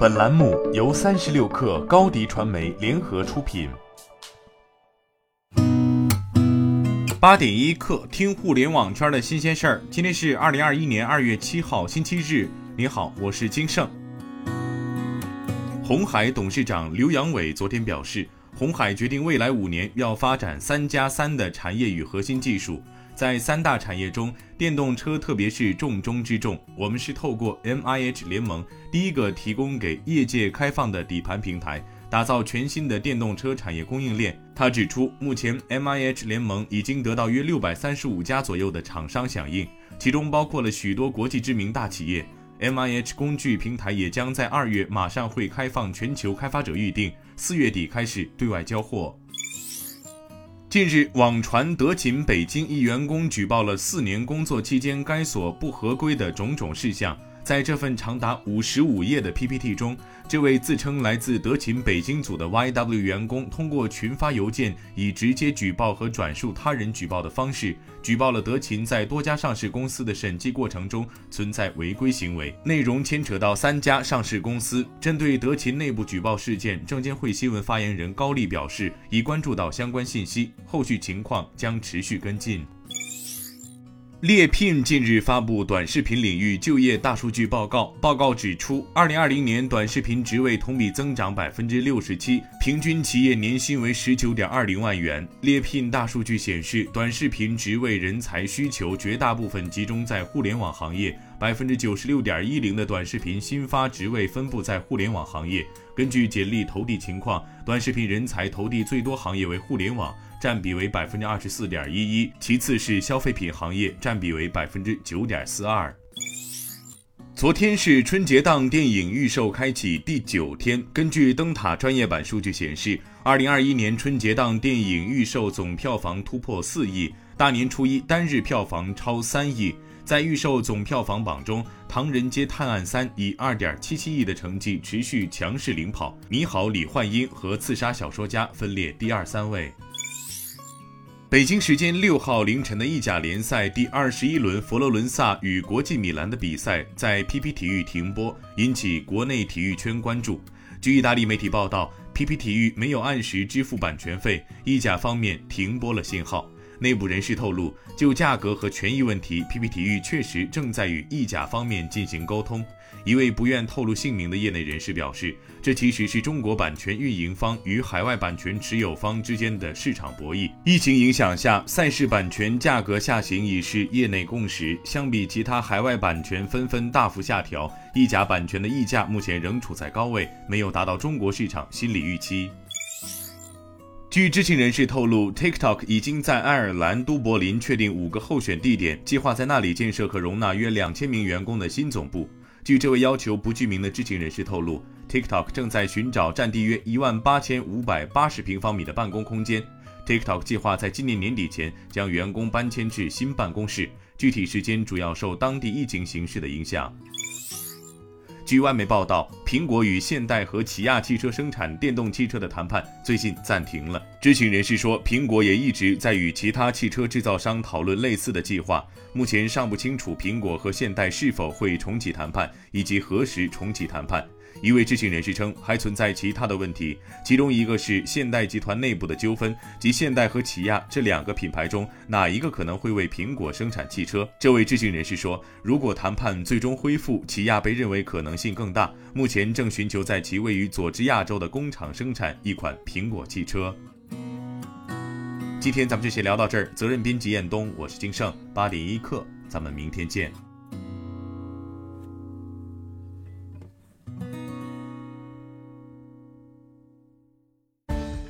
本栏目由三十六氪高低传媒联合出品。八点一刻，听互联网圈的新鲜事儿。今天是二零二一年二月七号，星期日。你好，我是金盛。红海董事长刘扬伟昨天表示，红海决定未来五年要发展“三加三”的产业与核心技术。在三大产业中，电动车特别是重中之重。我们是透过 M I H 联盟第一个提供给业界开放的底盘平台，打造全新的电动车产业供应链。他指出，目前 M I H 联盟已经得到约六百三十五家左右的厂商响应，其中包括了许多国际知名大企业。M I H 工具平台也将在二月马上会开放全球开发者预定，四月底开始对外交货。近日，网传德勤北京一员工举报了四年工作期间该所不合规的种种事项。在这份长达五十五页的 PPT 中，这位自称来自德勤北京组的 YW 员工，通过群发邮件，以直接举报和转述他人举报的方式，举报了德勤在多家上市公司的审计过程中存在违规行为，内容牵扯到三家上市公司。针对德勤内部举报事件，证监会新闻发言人高丽表示，已关注到相关信息，后续情况将持续跟进。猎聘近日发布短视频领域就业大数据报告。报告指出，二零二零年短视频职位同比增长百分之六十七，平均企业年薪为十九点二零万元。猎聘大数据显示，短视频职位人才需求绝大部分集中在互联网行业。百分之九十六点一零的短视频新发职位分布在互联网行业。根据简历投递情况，短视频人才投递最多行业为互联网，占比为百分之二十四点一一，其次是消费品行业，占比为百分之九点四二。昨天是春节档电影预售开启第九天，根据灯塔专业版数据显示，二零二一年春节档电影预售总票房突破四亿，大年初一单日票房超三亿。在预售总票房榜中，《唐人街探案三》以二点七七亿的成绩持续强势领跑，《你好，李焕英》和《刺杀小说家》分列第二、三位。北京时间六号凌晨的意甲联赛第二十一轮，佛罗伦萨与国际米兰的比赛在 PP 体育停播，引起国内体育圈关注。据意大利媒体报道，PP 体育没有按时支付版权费，意甲方面停播了信号。内部人士透露，就价格和权益问题，PP 体育确实正在与意甲方面进行沟通。一位不愿透露姓名的业内人士表示，这其实是中国版权运营方与海外版权持有方之间的市场博弈。疫情影响下，赛事版权价格下行已是业内共识。相比其他海外版权纷纷大幅下调，意甲版权的溢价目前仍处在高位，没有达到中国市场心理预期。据知情人士透露，TikTok 已经在爱尔兰都柏林确定五个候选地点，计划在那里建设可容纳约两千名员工的新总部。据这位要求不具名的知情人士透露，TikTok 正在寻找占地约一万八千五百八十平方米的办公空间。TikTok 计划在今年年底前将员工搬迁至新办公室，具体时间主要受当地疫情形势的影响。据外媒报道，苹果与现代和起亚汽车生产电动汽车的谈判最近暂停了。知情人士说，苹果也一直在与其他汽车制造商讨论类似的计划，目前尚不清楚苹果和现代是否会重启谈判，以及何时重启谈判。一位知情人士称，还存在其他的问题，其中一个是现代集团内部的纠纷，即现代和起亚这两个品牌中哪一个可能会为苹果生产汽车。这位知情人士说，如果谈判最终恢复，起亚被认为可能性更大，目前正寻求在其位于佐治亚州的工厂生产一款苹果汽车。今天咱们就先聊到这儿，责任编辑彦东，我是金盛，八点一刻，咱们明天见。